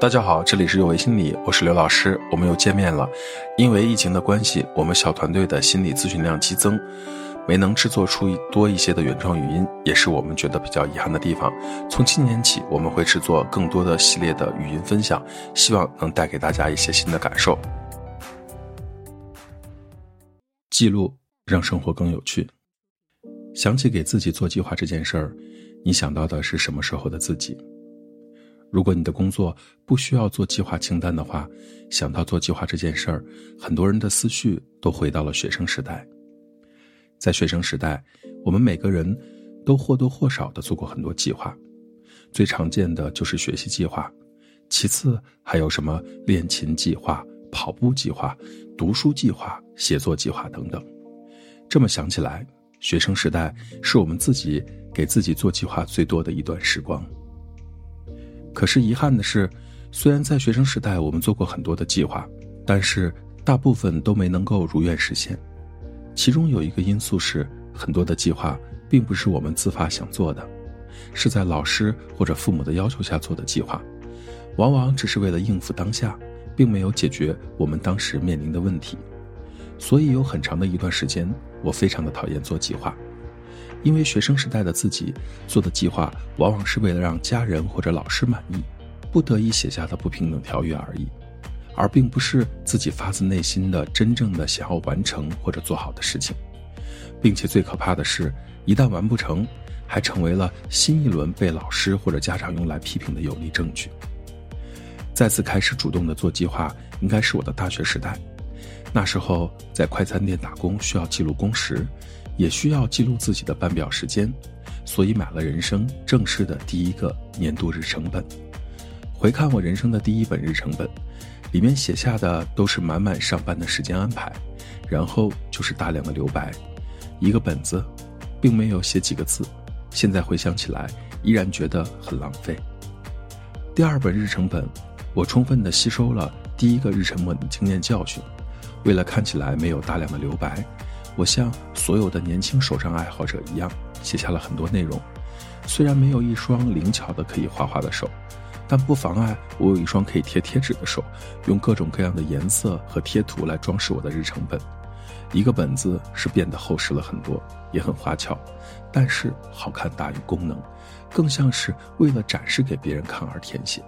大家好，这里是有为心理，我是刘老师，我们又见面了。因为疫情的关系，我们小团队的心理咨询量激增，没能制作出多一些的原创语音，也是我们觉得比较遗憾的地方。从今年起，我们会制作更多的系列的语音分享，希望能带给大家一些新的感受。记录让生活更有趣。想起给自己做计划这件事儿，你想到的是什么时候的自己？如果你的工作不需要做计划清单的话，想到做计划这件事儿，很多人的思绪都回到了学生时代。在学生时代，我们每个人都或多或少的做过很多计划，最常见的就是学习计划，其次还有什么练琴计划、跑步计划、读书计划、写作计划等等。这么想起来，学生时代是我们自己给自己做计划最多的一段时光。可是遗憾的是，虽然在学生时代我们做过很多的计划，但是大部分都没能够如愿实现。其中有一个因素是，很多的计划并不是我们自发想做的，是在老师或者父母的要求下做的计划，往往只是为了应付当下，并没有解决我们当时面临的问题。所以有很长的一段时间，我非常的讨厌做计划。因为学生时代的自己做的计划，往往是为了让家人或者老师满意，不得已写下的不平等条约而已，而并不是自己发自内心的真正的想要完成或者做好的事情，并且最可怕的是，一旦完不成，还成为了新一轮被老师或者家长用来批评的有力证据。再次开始主动的做计划，应该是我的大学时代，那时候在快餐店打工，需要记录工时。也需要记录自己的班表时间，所以买了人生正式的第一个年度日程本。回看我人生的第一本日程本，里面写下的都是满满上班的时间安排，然后就是大量的留白。一个本子，并没有写几个字，现在回想起来，依然觉得很浪费。第二本日程本，我充分的吸收了第一个日程本的经验教训，为了看起来没有大量的留白。我像所有的年轻手账爱好者一样，写下了很多内容。虽然没有一双灵巧的可以画画的手，但不妨碍我有一双可以贴贴纸的手，用各种各样的颜色和贴图来装饰我的日程本。一个本子是变得厚实了很多，也很花俏，但是好看大于功能，更像是为了展示给别人看而填写。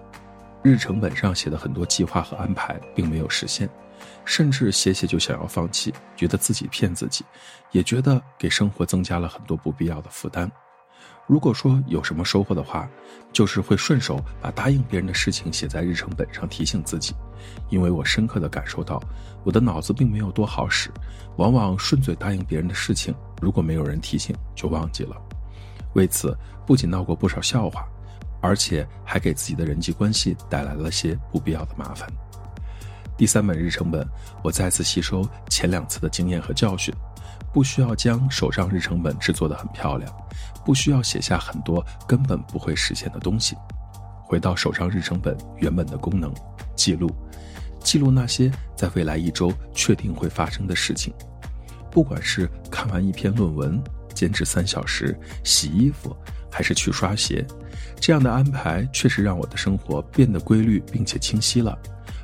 日程本上写的很多计划和安排，并没有实现。甚至写写就想要放弃，觉得自己骗自己，也觉得给生活增加了很多不必要的负担。如果说有什么收获的话，就是会顺手把答应别人的事情写在日程本上提醒自己，因为我深刻的感受到，我的脑子并没有多好使，往往顺嘴答应别人的事情，如果没有人提醒就忘记了。为此不仅闹过不少笑话，而且还给自己的人际关系带来了些不必要的麻烦。第三本日程本，我再次吸收前两次的经验和教训，不需要将手账日程本制作的很漂亮，不需要写下很多根本不会实现的东西。回到手账日程本原本的功能，记录，记录那些在未来一周确定会发生的事情。不管是看完一篇论文、坚持三小时、洗衣服，还是去刷鞋，这样的安排确实让我的生活变得规律并且清晰了。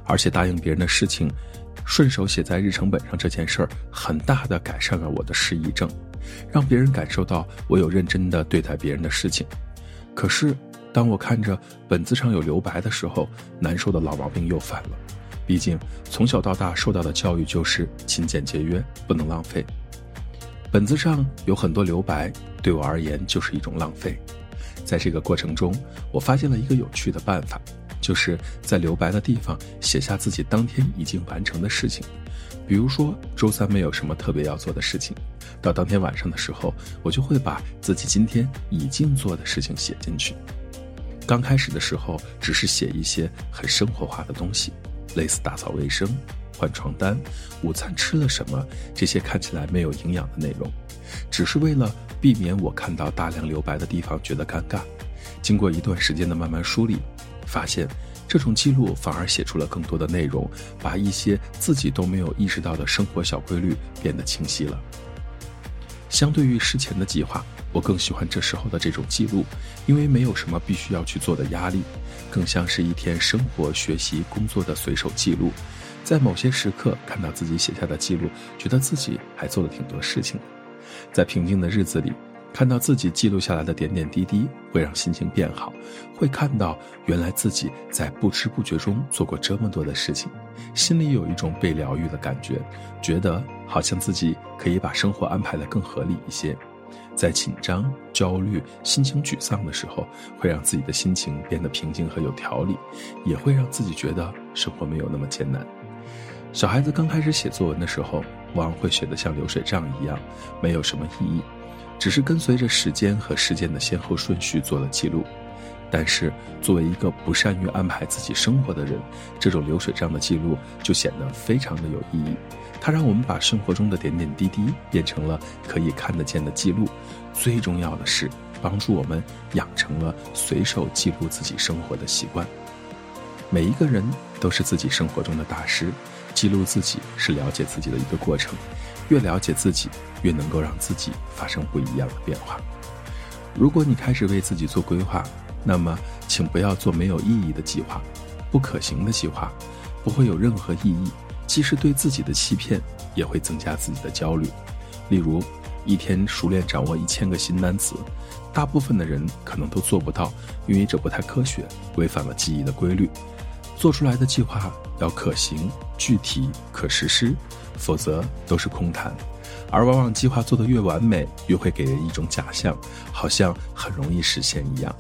而且答应别人的事情，顺手写在日程本上这件事儿，很大的改善了我的失忆症，让别人感受到我有认真的对待别人的事情。可是，当我看着本子上有留白的时候，难受的老毛病又犯了。毕竟从小到大受到的教育就是勤俭节约，不能浪费。本子上有很多留白，对我而言就是一种浪费。在这个过程中，我发现了一个有趣的办法。就是在留白的地方写下自己当天已经完成的事情，比如说周三没有什么特别要做的事情，到当天晚上的时候，我就会把自己今天已经做的事情写进去。刚开始的时候，只是写一些很生活化的东西，类似打扫卫生、换床单、午餐吃了什么这些看起来没有营养的内容，只是为了避免我看到大量留白的地方觉得尴尬。经过一段时间的慢慢梳理。发现，这种记录反而写出了更多的内容，把一些自己都没有意识到的生活小规律变得清晰了。相对于事前的计划，我更喜欢这时候的这种记录，因为没有什么必须要去做的压力，更像是一天生活、学习、工作的随手记录。在某些时刻看到自己写下的记录，觉得自己还做了挺多事情。在平静的日子里，看到自己记录下来的点点滴滴，会让心情变好。会看到原来自己在不知不觉中做过这么多的事情，心里有一种被疗愈的感觉，觉得好像自己可以把生活安排得更合理一些。在紧张、焦虑、心情沮丧的时候，会让自己的心情变得平静和有条理，也会让自己觉得生活没有那么艰难。小孩子刚开始写作文的时候，往往会写得像流水账一样，没有什么意义，只是跟随着时间和事件的先后顺序做了记录。但是，作为一个不善于安排自己生活的人，这种流水账的记录就显得非常的有意义。它让我们把生活中的点点滴滴变成了可以看得见的记录。最重要的是，帮助我们养成了随手记录自己生活的习惯。每一个人都是自己生活中的大师，记录自己是了解自己的一个过程。越了解自己，越能够让自己发生不一样的变化。如果你开始为自己做规划，那么，请不要做没有意义的计划，不可行的计划，不会有任何意义。即使对自己的欺骗，也会增加自己的焦虑。例如，一天熟练掌握一千个新单词，大部分的人可能都做不到，因为这不太科学，违反了记忆的规律。做出来的计划要可行、具体、可实施，否则都是空谈。而往往计划做得越完美，越会给人一种假象，好像很容易实现一样。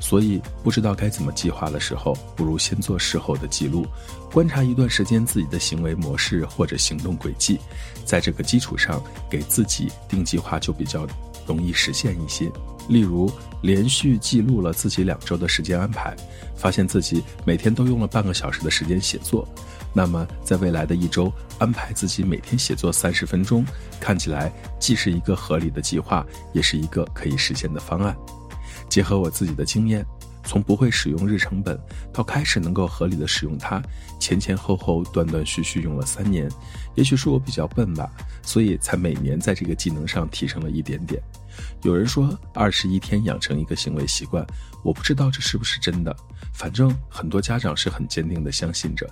所以，不知道该怎么计划的时候，不如先做事后的记录，观察一段时间自己的行为模式或者行动轨迹，在这个基础上给自己定计划就比较容易实现一些。例如，连续记录了自己两周的时间安排，发现自己每天都用了半个小时的时间写作，那么在未来的一周安排自己每天写作三十分钟，看起来既是一个合理的计划，也是一个可以实现的方案。结合我自己的经验，从不会使用日程本到开始能够合理的使用它，前前后后断断续续用了三年。也许是我比较笨吧，所以才每年在这个技能上提升了一点点。有人说二十一天养成一个行为习惯，我不知道这是不是真的。反正很多家长是很坚定的相信着，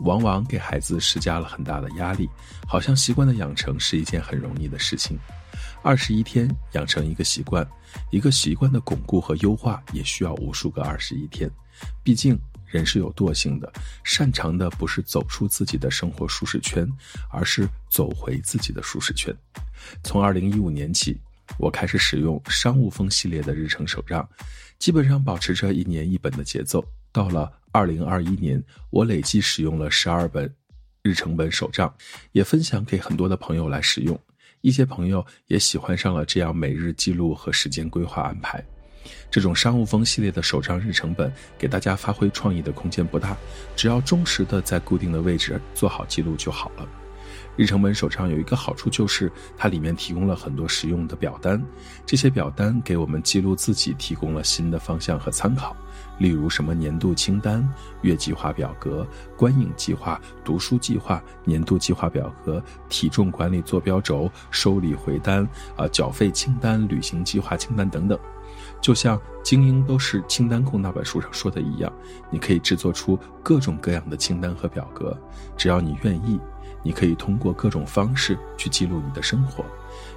往往给孩子施加了很大的压力，好像习惯的养成是一件很容易的事情。二十一天养成一个习惯，一个习惯的巩固和优化也需要无数个二十一天。毕竟人是有惰性的，擅长的不是走出自己的生活舒适圈，而是走回自己的舒适圈。从二零一五年起，我开始使用商务风系列的日程手账，基本上保持着一年一本的节奏。到了二零二一年，我累计使用了十二本日程本手账，也分享给很多的朋友来使用。一些朋友也喜欢上了这样每日记录和时间规划安排。这种商务风系列的手账日程本，给大家发挥创意的空间不大，只要忠实的在固定的位置做好记录就好了。日程本手账有一个好处，就是它里面提供了很多实用的表单，这些表单给我们记录自己提供了新的方向和参考。例如什么年度清单、月计划表格、观影计划、读书计划、年度计划表格、体重管理坐标轴、收礼回单、啊缴费清单、旅行计划清单等等，就像《精英都是清单控》那本书上说的一样，你可以制作出各种各样的清单和表格，只要你愿意，你可以通过各种方式去记录你的生活。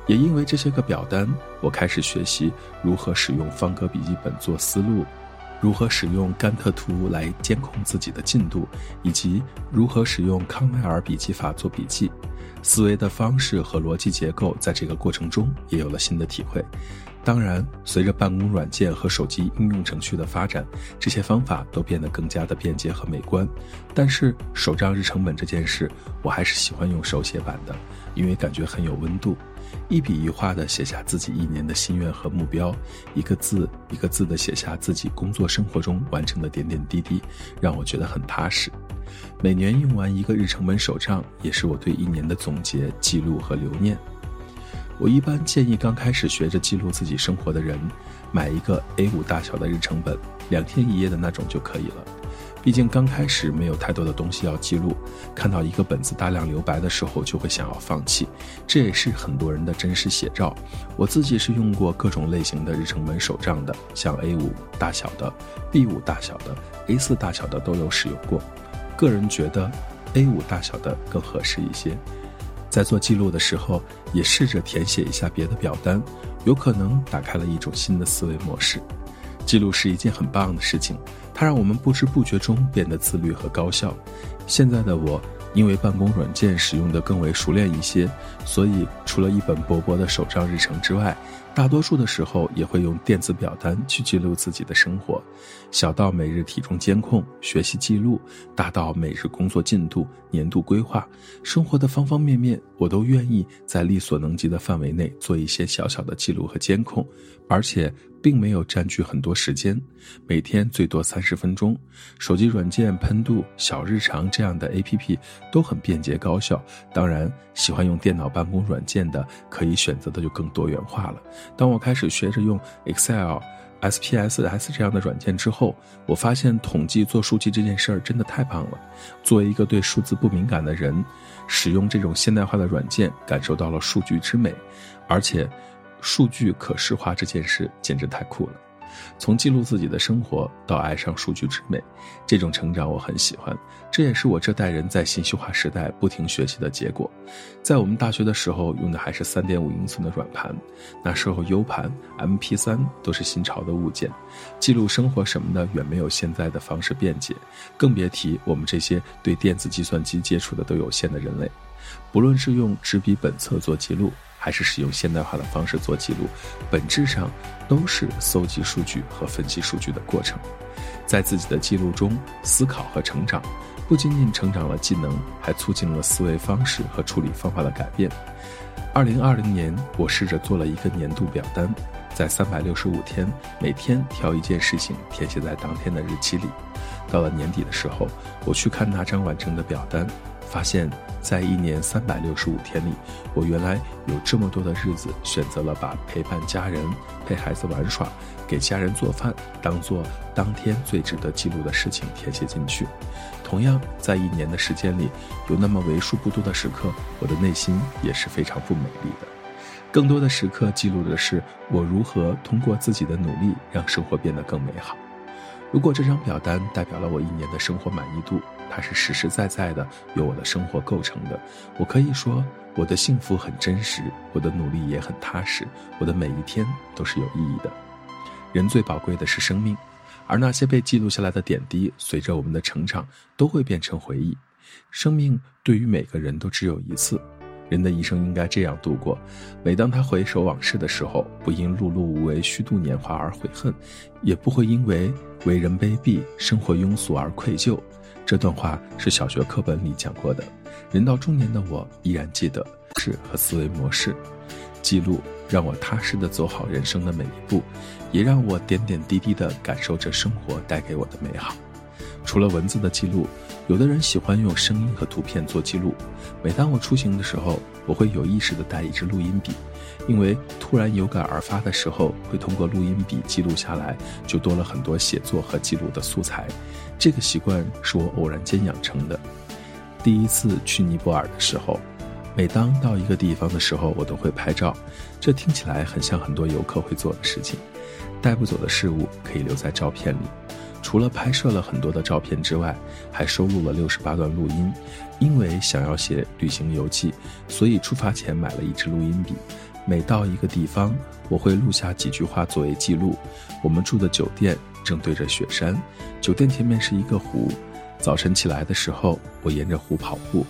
也因为这些个表单，我开始学习如何使用方格笔记本做思路。如何使用甘特图来监控自己的进度，以及如何使用康奈尔笔记法做笔记，思维的方式和逻辑结构，在这个过程中也有了新的体会。当然，随着办公软件和手机应用程序的发展，这些方法都变得更加的便捷和美观。但是，手账日程本这件事，我还是喜欢用手写版的，因为感觉很有温度。一笔一画地写下自己一年的心愿和目标，一个字一个字地写下自己工作生活中完成的点点滴滴，让我觉得很踏实。每年用完一个日程本手账，也是我对一年的总结、记录和留念。我一般建议刚开始学着记录自己生活的人，买一个 A5 大小的日程本，两天一夜的那种就可以了。毕竟刚开始没有太多的东西要记录，看到一个本子大量留白的时候，就会想要放弃。这也是很多人的真实写照。我自己是用过各种类型的日程本手账的，像 A5 大小的、B5 大小的、A4 大小的都有使用过。个人觉得 A5 大小的更合适一些。在做记录的时候，也试着填写一下别的表单，有可能打开了一种新的思维模式。记录是一件很棒的事情，它让我们不知不觉中变得自律和高效。现在的我，因为办公软件使用的更为熟练一些，所以除了一本薄薄的手账日程之外，大多数的时候也会用电子表单去记录自己的生活，小到每日体重监控、学习记录，大到每日工作进度、年度规划，生活的方方面面，我都愿意在力所能及的范围内做一些小小的记录和监控，而且。并没有占据很多时间，每天最多三十分钟。手机软件喷度、小日常这样的 APP 都很便捷高效。当然，喜欢用电脑办公软件的，可以选择的就更多元化了。当我开始学着用 Excel、SPSS 这样的软件之后，我发现统计做数据这件事儿真的太棒了。作为一个对数字不敏感的人，使用这种现代化的软件，感受到了数据之美，而且。数据可视化这件事简直太酷了，从记录自己的生活到爱上数据之美，这种成长我很喜欢。这也是我这代人在信息化时代不停学习的结果。在我们大学的时候用的还是三点五英寸的软盘，那时候 U 盘、MP 三都是新潮的物件，记录生活什么的远没有现在的方式便捷，更别提我们这些对电子计算机接触的都有限的人类。不论是用纸笔本册做记录。还是使用现代化的方式做记录，本质上都是搜集数据和分析数据的过程。在自己的记录中思考和成长，不仅仅成长了技能，还促进了思维方式和处理方法的改变。二零二零年，我试着做了一个年度表单，在三百六十五天，每天挑一件事情填写在当天的日期里。到了年底的时候，我去看那张完整的表单。发现，在一年三百六十五天里，我原来有这么多的日子选择了把陪伴家人、陪孩子玩耍、给家人做饭当做当天最值得记录的事情填写进去。同样，在一年的时间里，有那么为数不多的时刻，我的内心也是非常不美丽的。更多的时刻记录的是我如何通过自己的努力让生活变得更美好。如果这张表单代表了我一年的生活满意度，它是实实在在的由我的生活构成的。我可以说，我的幸福很真实，我的努力也很踏实，我的每一天都是有意义的。人最宝贵的是生命，而那些被记录下来的点滴，随着我们的成长，都会变成回忆。生命对于每个人都只有一次。人的一生应该这样度过：每当他回首往事的时候，不因碌碌无为、虚度年华而悔恨，也不会因为为人卑鄙、生活庸俗而愧疚。这段话是小学课本里讲过的。人到中年的我依然记得，是和思维模式，记录让我踏实的走好人生的每一步，也让我点点滴滴的感受着生活带给我的美好。除了文字的记录，有的人喜欢用声音和图片做记录。每当我出行的时候，我会有意识地带一支录音笔，因为突然有感而发的时候，会通过录音笔记录下来，就多了很多写作和记录的素材。这个习惯是我偶然间养成的。第一次去尼泊尔的时候，每当到一个地方的时候，我都会拍照。这听起来很像很多游客会做的事情。带不走的事物可以留在照片里。除了拍摄了很多的照片之外，还收录了六十八段录音。因为想要写旅行游记，所以出发前买了一支录音笔。每到一个地方，我会录下几句话作为记录。我们住的酒店正对着雪山，酒店前面是一个湖。早晨起来的时候，我沿着湖跑步，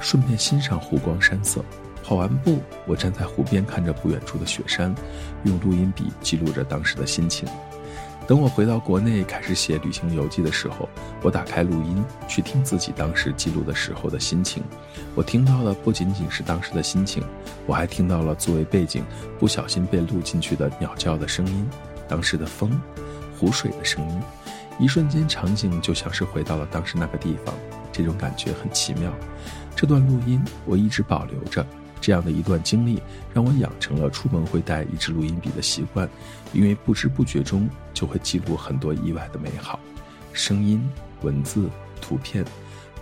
顺便欣赏湖光山色。跑完步，我站在湖边看着不远处的雪山，用录音笔记录着当时的心情。等我回到国内开始写旅行游记的时候，我打开录音去听自己当时记录的时候的心情。我听到的不仅仅是当时的心情，我还听到了作为背景不小心被录进去的鸟叫的声音，当时的风、湖水的声音。一瞬间，场景就像是回到了当时那个地方，这种感觉很奇妙。这段录音我一直保留着。这样的一段经历，让我养成了出门会带一支录音笔的习惯，因为不知不觉中就会记录很多意外的美好，声音、文字、图片，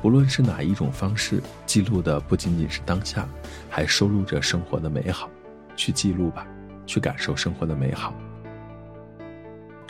不论是哪一种方式，记录的不仅仅是当下，还收录着生活的美好。去记录吧，去感受生活的美好。